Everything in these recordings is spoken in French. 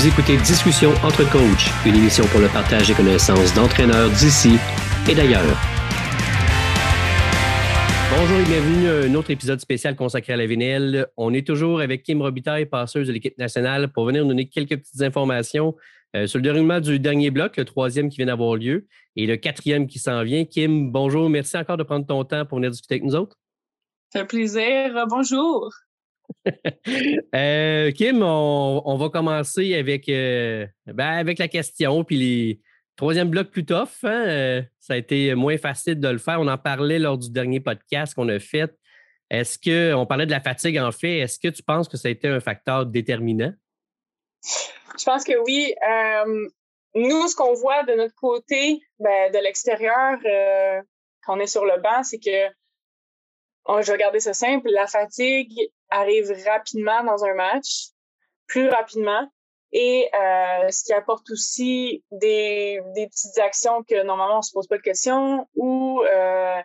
Vous écoutez Discussion entre coachs, une émission pour le partage des connaissances d'entraîneurs d'ici et d'ailleurs. Bonjour et bienvenue à un autre épisode spécial consacré à la VNL. On est toujours avec Kim Robitaille, passeuse de l'équipe nationale, pour venir nous donner quelques petites informations euh, sur le déroulement du dernier bloc, le troisième qui vient d'avoir lieu, et le quatrième qui s'en vient. Kim, bonjour, merci encore de prendre ton temps pour venir discuter avec nous autres. Ça fait plaisir. Bonjour. Euh, Kim, on, va commencer avec, euh, ben, avec la question, puis les troisième bloc plus tough. Hein, euh, ça a été moins facile de le faire. On en parlait lors du dernier podcast qu'on a fait. Est-ce que, on parlait de la fatigue en fait, est-ce que tu penses que ça a été un facteur déterminant? Je pense que oui. nous, ce qu'on voit de notre côté, ben, de l'extérieur, quand on est sur le banc, c'est que je vais garder ça simple. La fatigue arrive rapidement dans un match, plus rapidement, et euh, ce qui apporte aussi des, des, petites actions que normalement on se pose pas de questions ou euh,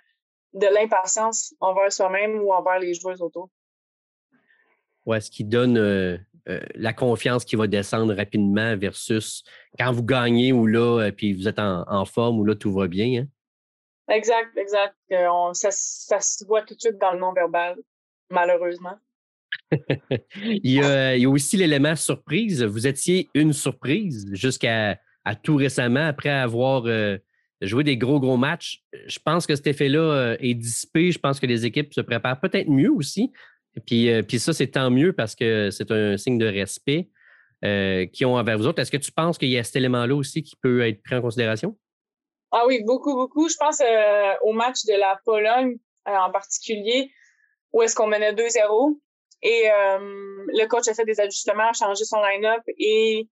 de l'impatience envers soi-même ou envers les joueurs autour. Ouais, ce qui donne euh, la confiance qui va descendre rapidement versus quand vous gagnez ou là, puis vous êtes en, en forme ou là tout va bien. Hein? Exact, exact. ça, ça, se voit tout de suite dans le non-verbal, malheureusement. Il, y a, aussi l'élément surprise. Vous étiez une surprise jusqu'à tout récemment, après avoir euh, joué des gros, gros matchs. Je pense que cet effet-là euh, est dissipé. Je pense que les équipes se préparent peut-être mieux aussi. Puis, euh, puis ça, c'est tant mieux parce que c'est un signe de respect qu'ils ont envers vous autres. Est-ce que tu penses qu'il y a cet élément-là aussi qui peut être pris en considération? Ah oui, beaucoup, beaucoup. Je pense au match de la Pologne en particulier, où est-ce qu'on menait 2-0. Et euh, le coach a fait des ajustements, a changé son line-up et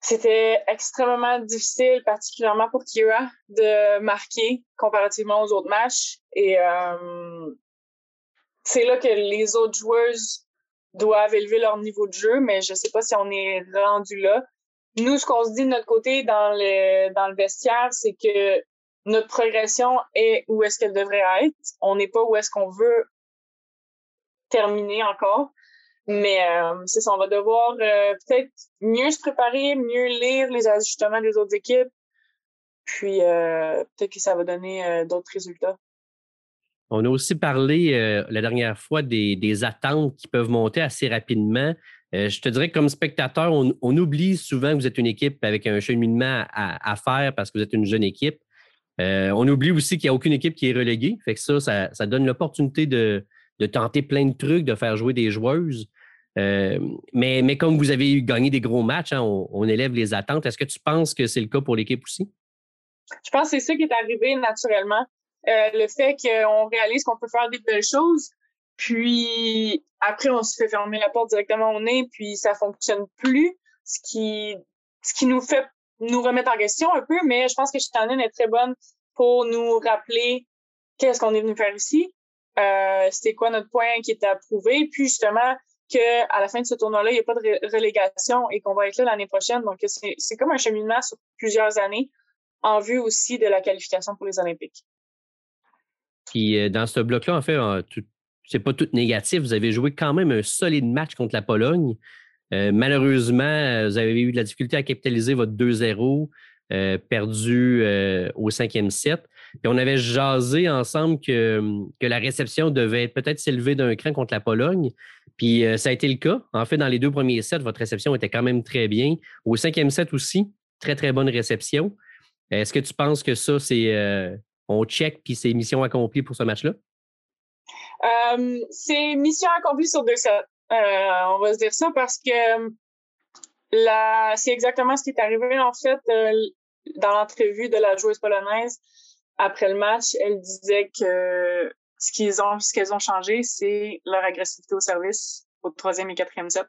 c'était extrêmement difficile, particulièrement pour Kira, de marquer comparativement aux autres matchs. Et c'est là que les autres joueuses doivent élever leur niveau de jeu, mais je ne sais pas si on est rendu là. Nous, ce qu'on se dit de notre côté dans le, dans le vestiaire, c'est que notre progression est où est-ce qu'elle devrait être. On n'est pas où est-ce qu'on veut terminer encore. Mais euh, c'est ça, on va devoir euh, peut-être mieux se préparer, mieux lire les ajustements des autres équipes. Puis euh, peut-être que ça va donner d'autres résultats. On a aussi parlé la dernière fois des, des, attentes qui peuvent monter assez rapidement. Je te dirais que comme spectateur, on, oublie souvent que vous êtes une équipe avec un cheminement à, faire parce que vous êtes une jeune équipe. On oublie aussi qu'il n'y a aucune équipe qui est reléguée. Fait que ça, ça, donne l'opportunité de, tenter plein de trucs, de faire jouer des joueuses. Euh, mais, mais, comme vous avez gagné des gros matchs, hein, on, élève les attentes. Est-ce que tu penses que c'est le cas pour l'équipe aussi? Je pense que c'est ça qui est arrivé naturellement. le fait qu'on réalise qu'on peut faire des belles choses, puis après, on se fait fermer la porte directement au nez, puis ça fonctionne plus, ce qui, ce qui nous fait nous remettre en question un peu, mais je pense que Shannon est très bonne pour nous rappeler qu'est-ce qu'on est venu faire ici, euh, c'était quoi notre point qui était approuvé, puis justement que à la fin de ce tournoi-là, il n'y a pas de relégation et qu'on va être là l'année prochaine. Donc, c'est comme un cheminement sur plusieurs années en vue aussi de la qualification pour les Olympiques. Puis euh, dans ce bloc-là, en fait, c'est pas tout négatif. Vous avez joué quand même un solide match contre la Pologne. Euh, malheureusement, vous avez eu de la difficulté à capitaliser votre 2-0, euh, perdu au cinquième set. Puis on avait jasé ensemble que, que la réception devait peut-être s'élever d'un cran contre la Pologne. Puis ça a été le cas. En fait, dans les deux premiers sets, votre réception était quand même très bien. Au cinquième set aussi, très, très bonne réception. Est-ce que tu penses que ça, c'est on check puis c'est mission accomplie pour ce match-là? Euh, c'est mission accomplie sur deux sets. Euh, on va se dire ça parce que euh, là, c'est exactement ce qui est arrivé en fait dans l'entrevue de la joueuse polonaise après le match. Elle disait que ce qu'ils ont, ce qu'elles ont changé, c'est leur agressivité au service au troisième et quatrième set,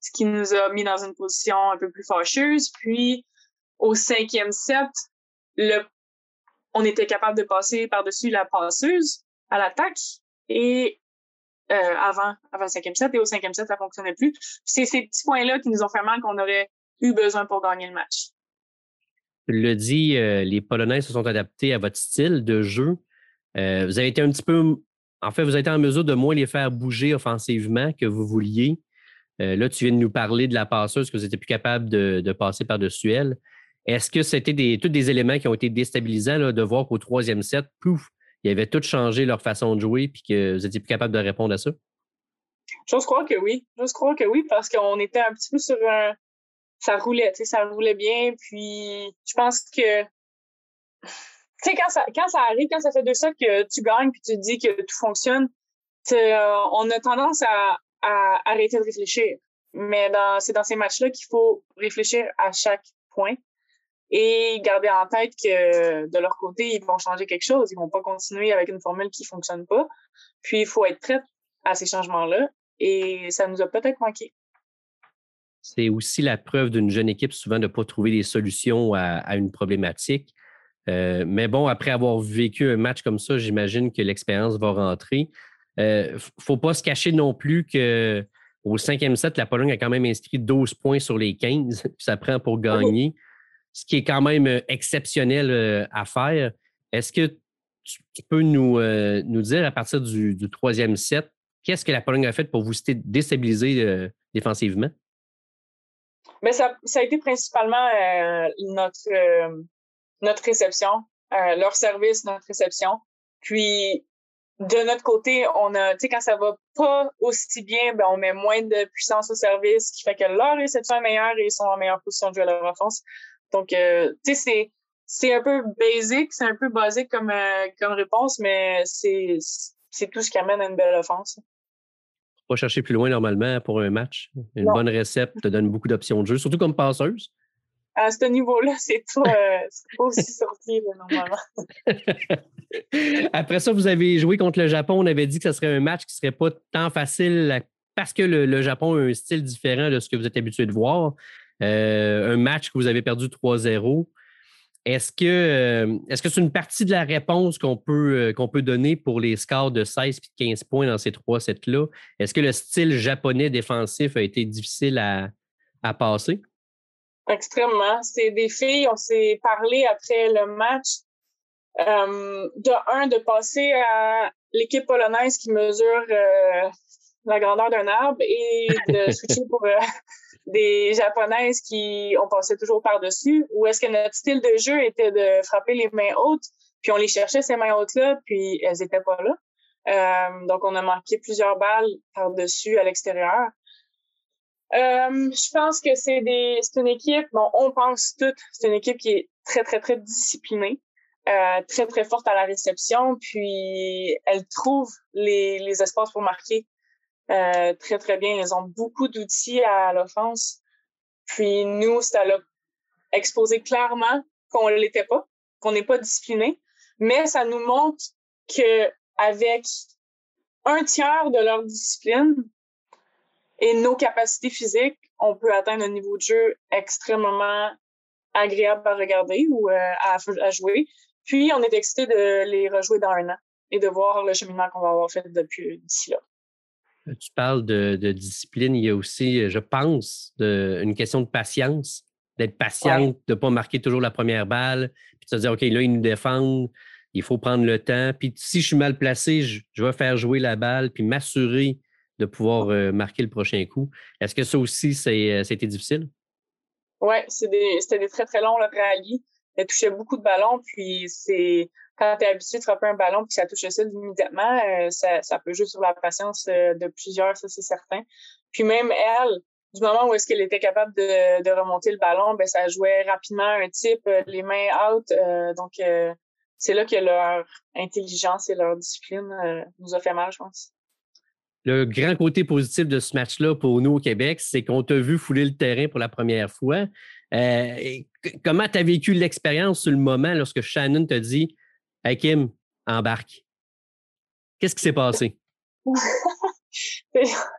ce qui nous a mis dans une position un peu plus fâcheuse. Puis au cinquième set, le, on était capable de passer par-dessus la passeuse à l'attaque et euh, avant, avant le cinquième set, et au cinquième set, ça fonctionnait plus. C'est ces petits points-là qui nous ont fait mal qu'on aurait eu besoin pour gagner le match. Le dit, euh, les Polonais se sont adaptés à votre style de jeu. Euh, vous avez été un petit peu, en fait, vous avez été en mesure de moins les faire bouger offensivement que vous vouliez. là, tu viens de nous parler de la passeuse, que vous n'étiez plus capable de, passer par-dessus elle. Est-ce que c'était tous des éléments qui ont été déstabilisants de voir qu'au troisième set, pouf, ils avaient tout changé leur façon de jouer puis que vous n'étiez plus capable de répondre à ça? J'ose croire que oui. J'ose croire que oui, parce qu'on était un petit peu sur un. Ça roulait, tu sais, ça roulait bien. Puis je pense que. Tu sais, quand ça, quand ça arrive, quand ça fait deux ça que tu gagnes puis tu dis que tout fonctionne, euh, on a tendance à, à arrêter de réfléchir. Mais c'est dans ces matchs-là qu'il faut réfléchir à chaque point et garder en tête que de leur côté, ils vont changer quelque chose. Ils vont pas continuer avec une formule qui fonctionne pas. Puis, il faut être prêt à ces changements-là et ça nous a peut-être manqué. C'est aussi la preuve d'une jeune équipe souvent de ne pas trouver des solutions à, une problématique. Euh, mais bon, après avoir vécu un match comme ça, j'imagine que l'expérience va rentrer. Il euh, ne faut pas se cacher non plus qu'au cinquième set, la Pologne a quand même inscrit 12 points sur les 15 ça prend pour gagner, ce qui est quand même euh, exceptionnel à faire. Est-ce que tu, peux nous, nous dire à partir du, du troisième set, Qu'est-ce que la Pologne a fait pour vous déstabiliser défensivement? Mais ça, ça, a été principalement euh, notre, euh, notre réception, leur service, notre réception. Puis, de notre côté, on a, tu sais, quand ça va pas aussi bien, ben, on met moins de puissance au service, ce qui fait que leur réception est meilleure et ils sont en meilleure position de jouer à leur offense. Donc, tu sais, c'est, c'est un peu basique, c'est un peu basique comme, comme réponse, mais c'est, c'est tout ce qui amène à une belle offense. Pas chercher plus loin normalement pour un match. Une bonne recette te donne beaucoup d'options de jeu, surtout comme passeuse. À ce niveau-là, c'est pas, euh, pas, aussi sorti normalement. Après ça, vous avez joué contre le Japon. On avait dit que ce serait un match qui ne serait pas tant facile parce que le, Japon a un style différent de ce que vous êtes habitué de voir. Euh, un match que vous avez perdu 3-0. Est-ce que euh, est-ce que c'est une partie de la réponse qu'on peut, euh, qu'on peut donner pour les scores de 16 et de 15 points dans ces trois sets-là? Est-ce que le style japonais défensif a été difficile à, à passer? Extrêmement. C'est des filles, on s'est parlé après le match. Euh, de un, de passer à l'équipe polonaise qui mesure la grandeur d'un arbre et de switcher pour des japonaises qui ont passé toujours par-dessus ou est-ce que notre style de jeu était de frapper les mains hautes puis on les cherchait ces mains hautes-là puis elles étaient pas là. Euh, donc on a marqué plusieurs balles par-dessus à l'extérieur. Euh, je pense que c'est des c'est une équipe bon on pense toutes c'est une équipe qui est très très très disciplinée euh, très très forte à la réception puis elle trouve les, les espaces pour marquer euh, très, très bien. Ils ont beaucoup d'outils à l'offense. Puis nous, ça l'a exposé clairement qu'on ne l'était pas, qu'on n'est pas discipliné. Mais ça nous montre que avec un tiers de leur discipline et nos capacités physiques, on peut atteindre un niveau de jeu extrêmement agréable à regarder ou euh, à, à, jouer. Puis, on est excité de les rejouer dans un an et de voir le cheminement qu'on va avoir fait depuis d'ici là. Euh, tu parles de, discipline, il y a aussi, euh, je pense, une question de patience, d'être patiente, de ne pas marquer toujours la première balle, puis de se dire, OK, là, ils nous défendent, il faut prendre le temps. Puis si je suis mal placé, je, vais faire jouer la balle, puis m'assurer de pouvoir euh, marquer le prochain coup. Est-ce que ça aussi, c'était difficile? Oui, c'était des très, très longs rallyes. Elle touchait beaucoup de ballons, puis c'est quand tu es habitué de frapper un ballon puis ça touche le sol immédiatement, euh, ça, ça, peut jouer sur la patience euh, de plusieurs, ça c'est certain. Puis même elle, du moment où est-ce qu'elle était capable de, de, remonter le ballon, ben ça jouait rapidement un type, euh, les mains out. donc c'est là que leur intelligence et leur discipline nous a fait mal, je pense. Le grand côté positif de ce match-là pour nous au Québec, c'est qu'on t'a vu fouler le terrain pour la première fois. comment tu as vécu l'expérience sur le moment lorsque Shannon t'a dit Hey Kim, embarque. Qu'est-ce qui s'est passé?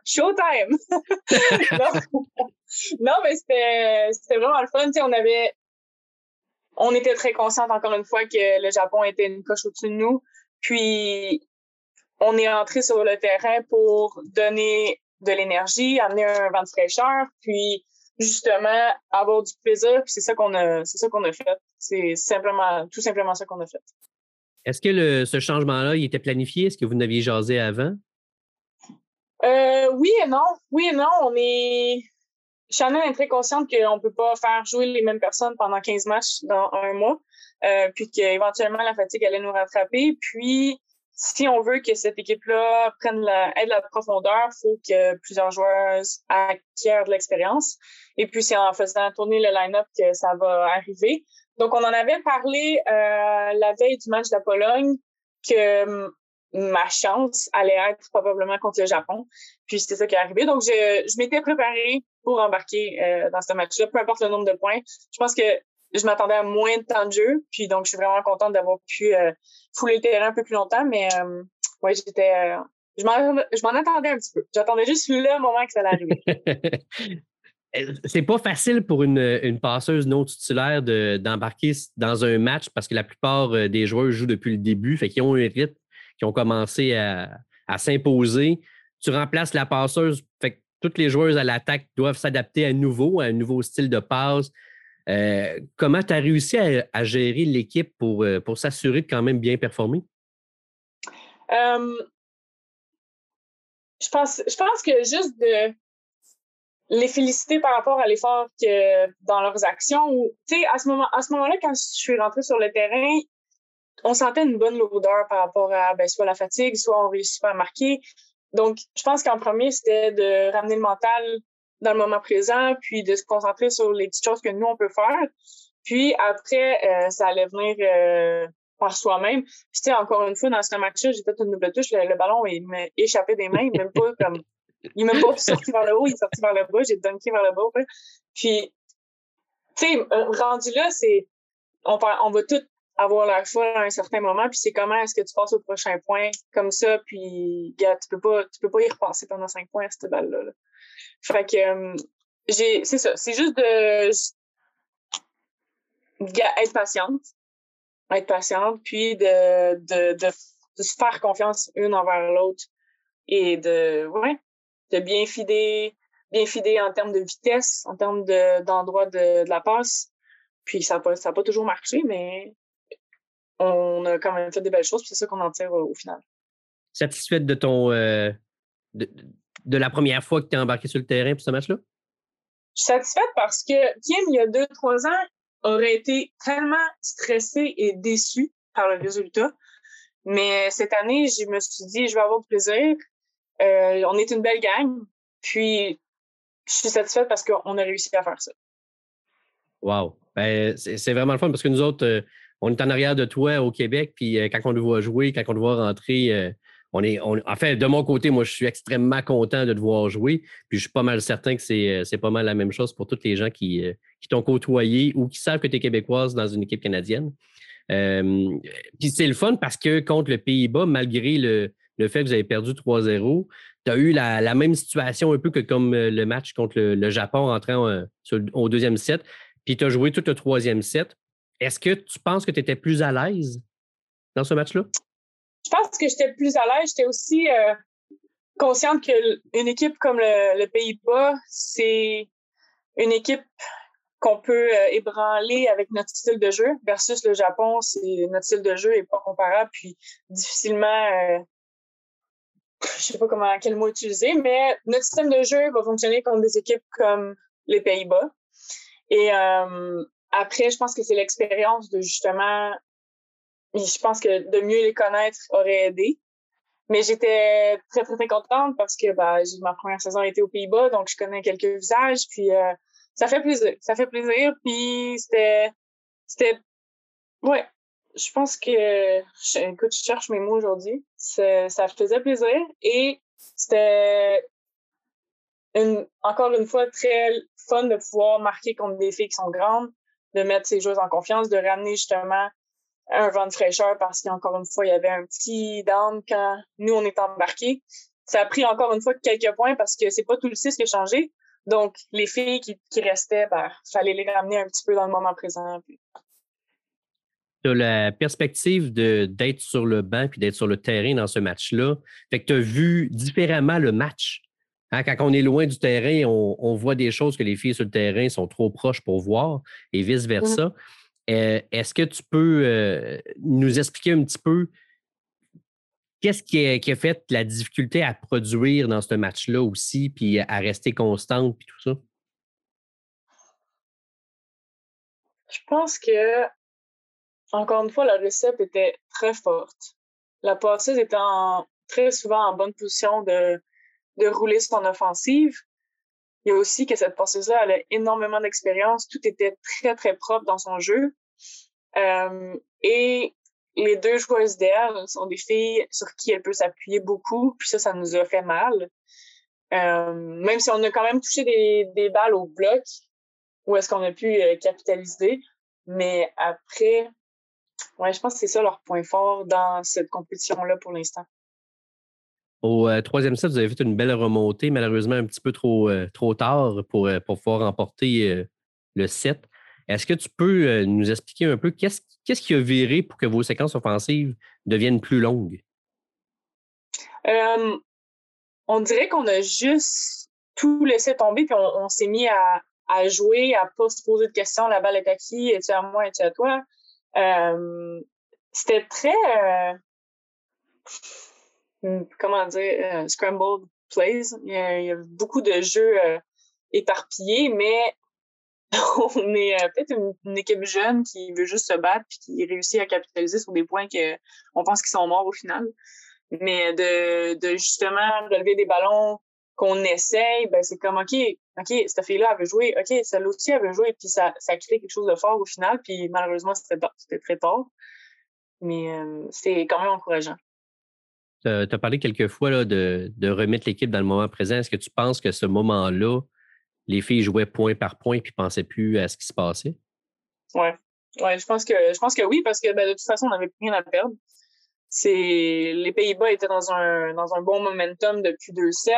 Showtime! non. mais c'était vraiment le fun. on avait. On était très consciente, encore une fois, que le Japon était une coche au-dessus de nous. Puis, on est entré sur le terrain pour donner de l'énergie, amener un vent de fraîcheur, puis justement avoir du plaisir. Puis c'est ça qu'on a, a fait. C'est simplement, tout simplement ça qu'on a fait. Est-ce que ce changement-là, il était planifié? Est-ce que vous n'aviez jasé avant? Euh, oui et non. Oui et non. On est. Shannon est très consciente qu'on ne peut pas faire jouer les mêmes personnes pendant 15 matchs dans un mois, euh, puis qu'éventuellement la fatigue allait nous rattraper. Puis, si on veut que cette équipe-là prenne la, ait de la profondeur, il faut que plusieurs joueurs acquièrent de l'expérience. Et puis, c'est en faisant tourner le line-up que ça va arriver. Donc, on en avait parlé euh, la veille du match de la Pologne que hum, ma chance allait être probablement contre le Japon. Puis c'est ça qui est arrivé. Donc, je, je m'étais préparée pour embarquer euh, dans ce match-là, peu importe le nombre de points. Je pense que je m'attendais à moins de temps de jeu. Puis donc, je suis vraiment contente d'avoir pu euh, fouler le terrain un peu plus longtemps. Mais euh, ouais, j'étais. Je m'en attendais un petit peu. J'attendais juste le moment que ça allait arriver. c'est pas facile pour une, une passeuse non titulaire d'embarquer dans un match parce que la plupart des joueurs jouent depuis le début, fait qu'ils ont un rythme qui ont commencé à, s'imposer. Tu remplaces la passeuse, fait que toutes les joueuses à l'attaque doivent s'adapter à nouveau, à un nouveau style de passe. Euh, comment tu as réussi à, gérer l'équipe pour, euh, pour s'assurer de quand même bien performer? je, pense, je pense que juste de les féliciter par rapport à l'effort que dans leurs actions. Tu sais, à ce moment, à ce moment-là, quand je suis rentrée sur le terrain, on sentait une bonne lourdeur par rapport à ben, soit la fatigue, soit on réussit pas à marquer. Donc, je pense qu'en premier, c'était de ramener le mental dans le moment présent, puis de se concentrer sur les petites choses que nous, on peut faire. Puis après, euh, ça allait venir euh, par soi-même. Puis, encore une fois, dans ce match-là, j'ai fait une double touche. Le, ballon, il m'a échappé des mains. même pas comme... Il m'a pas sorti vers le haut, il est sorti vers le bas. J'ai dunké vers le bas. Puis, tu sais, rendu là, c'est... On, on va tout avoir la foi à un certain moment, puis c'est comment est-ce que tu passes au prochain point comme ça, puis tu peux pas tu peux pas y repenser pendant cinq points à cette balle-là. Là. Fait que euh, j'ai c'est ça, c'est juste de être patiente, être patiente, puis de, de, de, se faire confiance une envers l'autre et de ouais, de bien fider, bien fider en termes de vitesse, en termes d'endroit de, de, la passe. Puis ça n'a pas, ça pas toujours marché, mais on a quand même fait des belles choses, c'est ça qu'on en tire au, final. Satisfaite de ton euh, de, la première fois que tu es embarqué sur le terrain pour ce match-là? Je suis satisfaite parce que Kim, il y a deux, trois ans, aurait été tellement stressé et déçu par le résultat. Mais cette année, je me suis dit, je vais avoir du plaisir. Euh, on est une belle gang. Puis, je suis satisfaite parce qu'on a réussi à faire ça. Wow. Ben, c'est vraiment le fun parce que nous autres, euh, on est en arrière de toi au Québec, puis euh, quand on te voit jouer, quand on te voit rentrer, on est. en fait, de mon côté, moi, je suis extrêmement content de te voir jouer. Puis je suis pas mal certain que c'est, pas mal la même chose pour tous les gens qui, qui t'ont côtoyé ou qui savent que tu es québécoise dans une équipe canadienne. puis c'est le fun parce que contre le Pays-Bas, malgré le, fait que vous avez perdu 3-0, tu as eu la, même situation un peu que comme le match contre le, Japon entrant au deuxième set. Puis tu as joué tout le troisième set. Est-ce que tu penses que tu étais plus à l'aise dans ce match-là? Je pense que j'étais plus à l'aise. J'étais aussi euh, consciente qu'une équipe comme le, Pays-Bas, c'est une équipe qu'on peut euh, ébranler avec notre style de jeu versus le Japon, c'est notre style de jeu est pas comparable puis difficilement euh, je sais pas comment quel mot utiliser mais notre système de jeu va fonctionner contre des équipes comme les Pays-Bas et après, je pense que c'est l'expérience de justement, je pense que de mieux les connaître aurait aidé. Mais j'étais très, très, très contente parce que bah, ma première saison a été aux Pays-Bas, donc je connais quelques visages, puis euh, ça fait plaisir. Ça fait plaisir, puis c'était... C'était... Ouais, je pense que... Écoute, je cherche mes mots aujourd'hui. Ça faisait plaisir et c'était encore une fois très fun de pouvoir marquer contre des filles qui sont grandes, de mettre ces joueurs en confiance, de ramener justement un vent de fraîcheur parce qu'encore une fois, il y avait un petit down quand nous, on est embarqués. Ça a pris encore une fois quelques points parce que c'est pas tout le 6 qui a changé. Donc, les filles qui, qui restaient, ben, fallait les ramener un petit peu dans le moment présent. Tu as la perspective d'être sur le banc puis d'être sur le terrain dans ce match-là. Fait que tu as vu différemment le match. Hein, quand on est loin du terrain, on, voit des choses que les filles sur le terrain sont trop proches pour voir et vice-versa. Mmh. Euh, est-ce que tu peux euh, nous expliquer un petit peu Qu'est-ce qui, a fait la difficulté à produire dans ce match-là aussi, puis à rester constante, puis tout ça? Je pense que, encore une fois, la recette était très forte. La passeuse était très souvent en bonne position de, de rouler son offensive. Il y a aussi que cette passeuse-là, elle a énormément d'expérience. Tout était très, très propre dans son jeu. Euh, et les deux joueuses d'elle sont des filles sur qui elle peut s'appuyer beaucoup. Puis ça, ça nous a fait mal. Euh, même si on a quand même touché des, des balles au bloc, où est-ce qu'on a pu euh, capitaliser. Mais après, ouais, je pense que c'est ça leur point fort dans cette compétition-là pour l'instant. Au euh, troisième set, vous avez fait une belle remontée, malheureusement un petit peu trop, euh, trop tard pour, euh, pour pouvoir remporter le set. Est-ce que tu peux nous expliquer un peu qu'est-ce, qu'est-ce qui a viré pour que vos séquences offensives deviennent plus longues? on dirait qu'on a juste tout laissé tomber, puis on, s'est mis à, à, jouer, à pas se poser de questions. La balle est à qui? Es-tu à moi? Es-tu à toi? C'était très Hmm, comment dire, euh, scrambled plays. Il y, a, beaucoup de jeux euh, éparpillés, mais on est euh, peut-être une, équipe jeune qui veut juste se battre puis qui réussit à capitaliser sur des points que on pense qu'ils sont morts au final. Mais de, de justement relever des ballons qu'on essaye, ben c'est comme OK, OK, cette fille-là, elle veut jouer, OK, celle-là aussi, elle veut jouer, puis ça, ça crée quelque chose de fort au final, puis malheureusement, c'était très tard. Mais c'est quand même encourageant. Tu as, parlé quelques fois de, remettre l'équipe dans le moment présent. Est-ce que tu penses que ce moment-là, les filles jouaient point par point et ne pensaient plus à ce qui se passait? Oui. Ouais, je pense que je pense que oui, parce que ben, de toute façon, on n'avait rien à perdre. C'est les Pays-Bas étaient dans un dans un bon momentum depuis deux sets.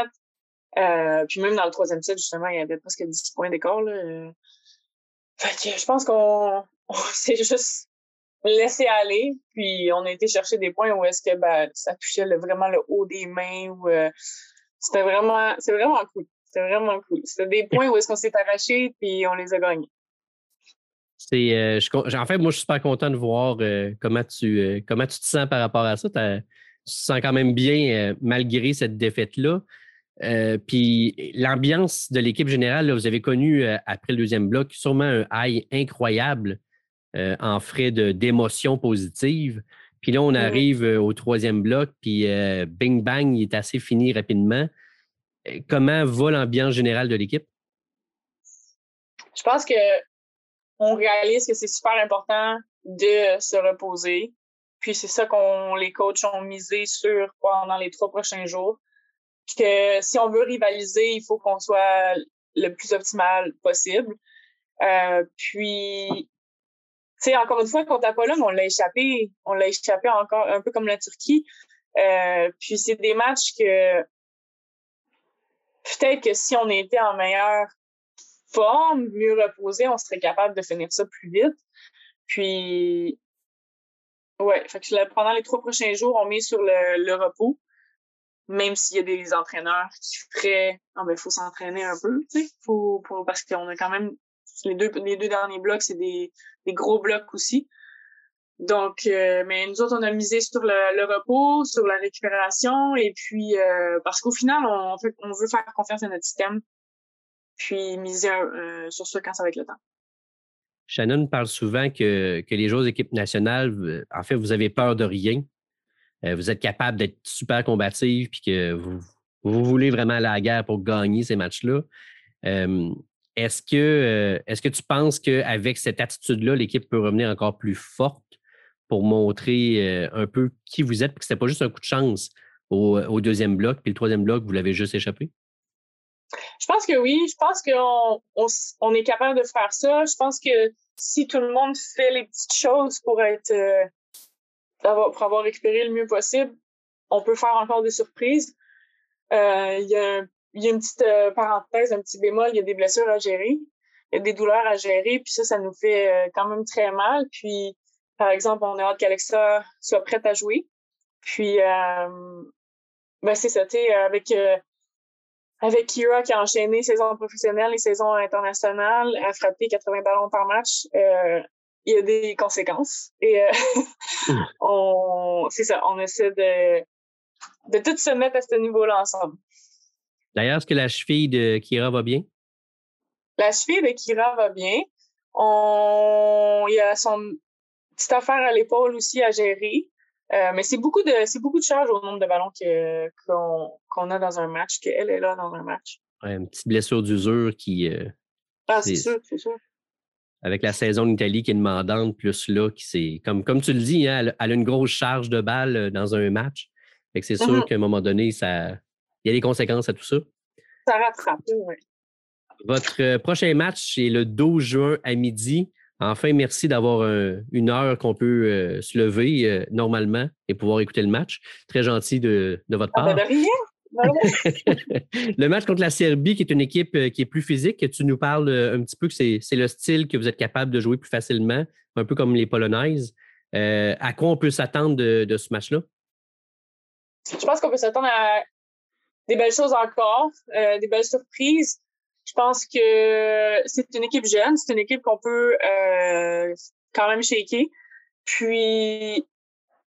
Euh, puis même dans le troisième set, justement, il y avait presque 10 points d'écart. Fait que je pense qu'on c'est juste laisser aller. Puis on a été chercher des points où est-ce que ben, ça touchait vraiment le haut des mains. Euh, c'était vraiment, vraiment cool. C'était vraiment cool. C'était des points où est-ce qu'on s'est arraché puis on les a gagnés. Euh, en fait, moi, je suis super content de voir euh, comment, tu, comment tu te sens par rapport à ça. tu te sens quand même bien malgré cette défaite-là. Puis l'ambiance de l'équipe générale, vous avez connu après le deuxième bloc sûrement un high incroyable euh, en frais d'émotions positives. Puis là, on arrive euh, au troisième bloc, puis euh, bing bang, il est assez fini rapidement. Comment va l'ambiance générale de l'équipe? Je pense que on réalise que c'est super important de se reposer. Puis c'est ça qu'on les coachs ont misé sur pendant les trois prochains jours. Que si on veut rivaliser, il faut qu'on soit le plus optimal possible. puis sais, encore une fois, contre la Pologne, on l'a échappé. On l'a échappé encore un peu comme la Turquie. Euh, puis c'est des matchs que peut-être que si on était en meilleure forme, mieux reposé, on serait capable de finir ça plus vite. Puis ouais, fait que pendant les trois prochains jours, on met sur le, repos. Même s'il y a des entraîneurs qui feraient ah ben faut s'entraîner un peu, tu sais, parce qu'on a quand même les deux, les deux derniers blocs, c'est des, gros blocs aussi. Donc, euh, mais nous autres, on a misé sur le, repos, sur la récupération, et puis euh, parce qu'au final, on, on veut faire confiance à notre système, puis miser euh, sur ça quand ça va être le temps. Shannon parle souvent que, que les joueurs d'équipe nationale, en fait, vous avez peur de rien. Vous êtes capable d'être super combatif, puis que vous, voulez vraiment la guerre pour gagner ces matchs-là. Est-ce que, euh, est que tu penses qu'avec cette attitude-là, l'équipe peut revenir encore plus forte pour montrer euh, un peu qui vous êtes, que ce pas juste un coup de chance au, deuxième bloc, puis le troisième bloc, vous l'avez juste échappé? Je pense que oui. Je pense qu'on on, est capable de faire ça. Je pense que si tout le monde fait les petites choses pour être euh, pour avoir récupéré le mieux possible, on peut faire encore des surprises. Il y a un il y a une petite euh, parenthèse, un petit bémol, il y a des blessures à gérer, il y a des douleurs à gérer, puis ça, ça nous fait euh, quand même très mal. Puis, par exemple, on a hâte qu'Alexa soit prête à jouer. Puis, euh, ben c'est ça, tu avec, avec Kira qui a enchaîné saison professionnelle et saison internationale, a frappé 80 ballons par match, il y a des conséquences. Et mmh. on, c'est ça, on essaie de de tout se mettre à ce niveau-là ensemble. D'ailleurs, est-ce que la cheville de Kira va bien? La cheville de Kira va bien. On... Il y a son petite affaire à l'épaule aussi à gérer. Euh, mais c'est beaucoup de c'est beaucoup de charges au nombre de ballons qu'on a dans un match, qu'elle est là dans un match. une petite blessure d'usure qui. Euh, ah, c'est sûr, c'est sûr. Avec la saison d'Italie qui est demandante, plus là, qui c'est comme, comme tu le dis, hein, elle, a une grosse charge de balles euh, dans un match. c'est sûr mm-hmm. qu'à un moment donné, ça, il y a des conséquences à tout ça. Ça rattrape, oui. Votre prochain match, c'est le 12 juin à midi. Enfin, merci d'avoir une heure qu'on peut euh, se lever euh, normalement et pouvoir écouter le match. Très gentil de, votre ah, ben, part. le match contre la Serbie, qui est une équipe euh, qui est plus physique, tu nous parles un petit peu que c'est le style que vous êtes capable de jouer plus facilement, un peu comme les Polonaises. à quoi on peut s'attendre de, ce match-là? Je pense qu'on peut s'attendre à des belles choses encore, des belles surprises. Je pense que c'est une équipe jeune, c'est une équipe qu'on peut euh, quand même shaker. Puis,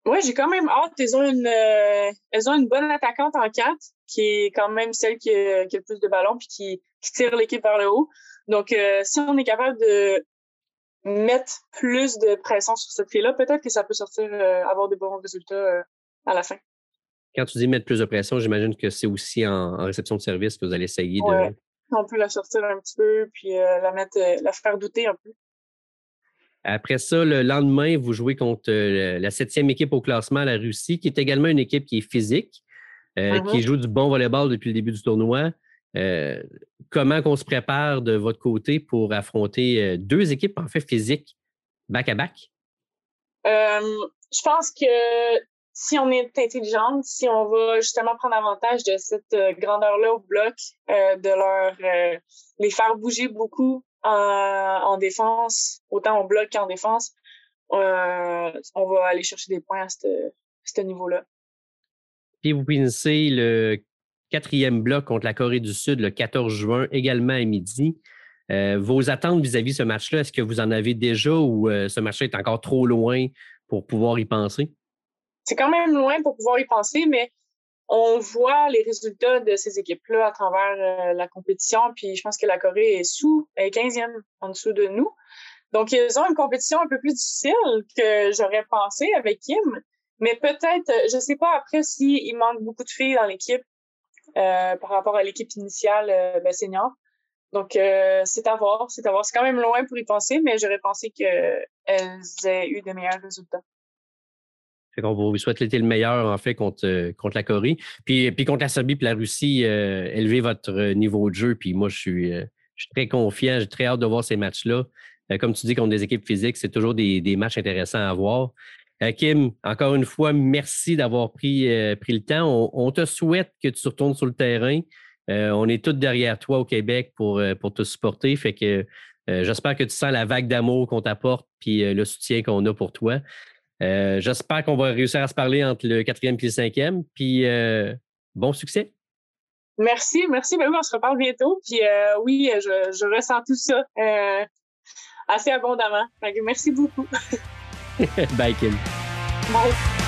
ouais, j'ai quand même hâte. Elles ont une, euh, elles ont une bonne attaquante en 4, qui est quand même celle qui, a, qui a le plus de ballons puis qui, qui tire l'équipe vers le haut. Donc, euh, si on est capable de mettre plus de pression sur cette fille-là, peut-être que ça peut sortir, avoir des bons résultats à la fin. Quand tu dis mettre plus de pression, j'imagine que c'est aussi en, réception de service que vous allez essayer de, on peut la sortir un petit peu, puis euh, la mettre, euh, la faire douter un peu. Après ça, le lendemain, vous jouez contre euh, la septième équipe au classement, la Russie, qui est également une équipe qui est physique, mm-hmm. qui joue du bon volleyball depuis le début du tournoi. comment qu'on se prépare de votre côté pour affronter deux équipes en fait physiques back-à-back? je pense que si on est intelligente, si on va justement prendre avantage de cette euh, grandeur-là au bloc, euh, de leur euh, les faire bouger beaucoup en, défense, autant au bloc qu'en défense, on va aller chercher des points à ce niveau-là. Puis vous finissez le quatrième bloc contre la Corée du Sud le 14 juin, également à midi. vos attentes vis-à-vis -vis ce match-là, est-ce que vous en avez déjà ou ce match-là est encore trop loin pour pouvoir y penser? c'est quand même loin pour pouvoir y penser, mais on voit les résultats de ces équipes-là à travers euh, la compétition. Puis je pense que la Corée est sous, est 15e en dessous de nous. Donc, ils ont une compétition un peu plus difficile que j'aurais pensé avec Kim. Mais peut-être, je sais pas après s'il manque beaucoup de filles dans l'équipe euh, par rapport à l'équipe initiale euh, ben, senior. Donc, c'est à voir, c'est à voir. C'est quand même loin pour y penser, mais j'aurais pensé qu'elles aient eu de meilleurs résultats. Fait qu'on vous souhaite l'été le meilleur, en fait, contre, euh, contre la Corée. Puis, puis contre la Serbie et la Russie, euh, élevez votre niveau de jeu. Puis moi, je suis, euh, je suis très confiant. J'ai très hâte de voir ces matchs-là. comme tu dis, contre des équipes physiques, c'est toujours des, des, matchs intéressants à voir. Kim, encore une fois, merci d'avoir pris, pris le temps. On, te souhaite que tu retournes sur le terrain. on est tous derrière toi au Québec pour, pour te supporter. Fait que j'espère que tu sens la vague d'amour qu'on t'apporte puis le soutien qu'on a pour toi. Euh, j'espère qu'on va réussir à se parler entre le quatrième et le cinquième. Puis euh, bon succès. Merci, merci. Ben on se reparle bientôt. Puis euh, oui, je, ressens tout ça assez abondamment. merci beaucoup. Bye, Kim. Bye.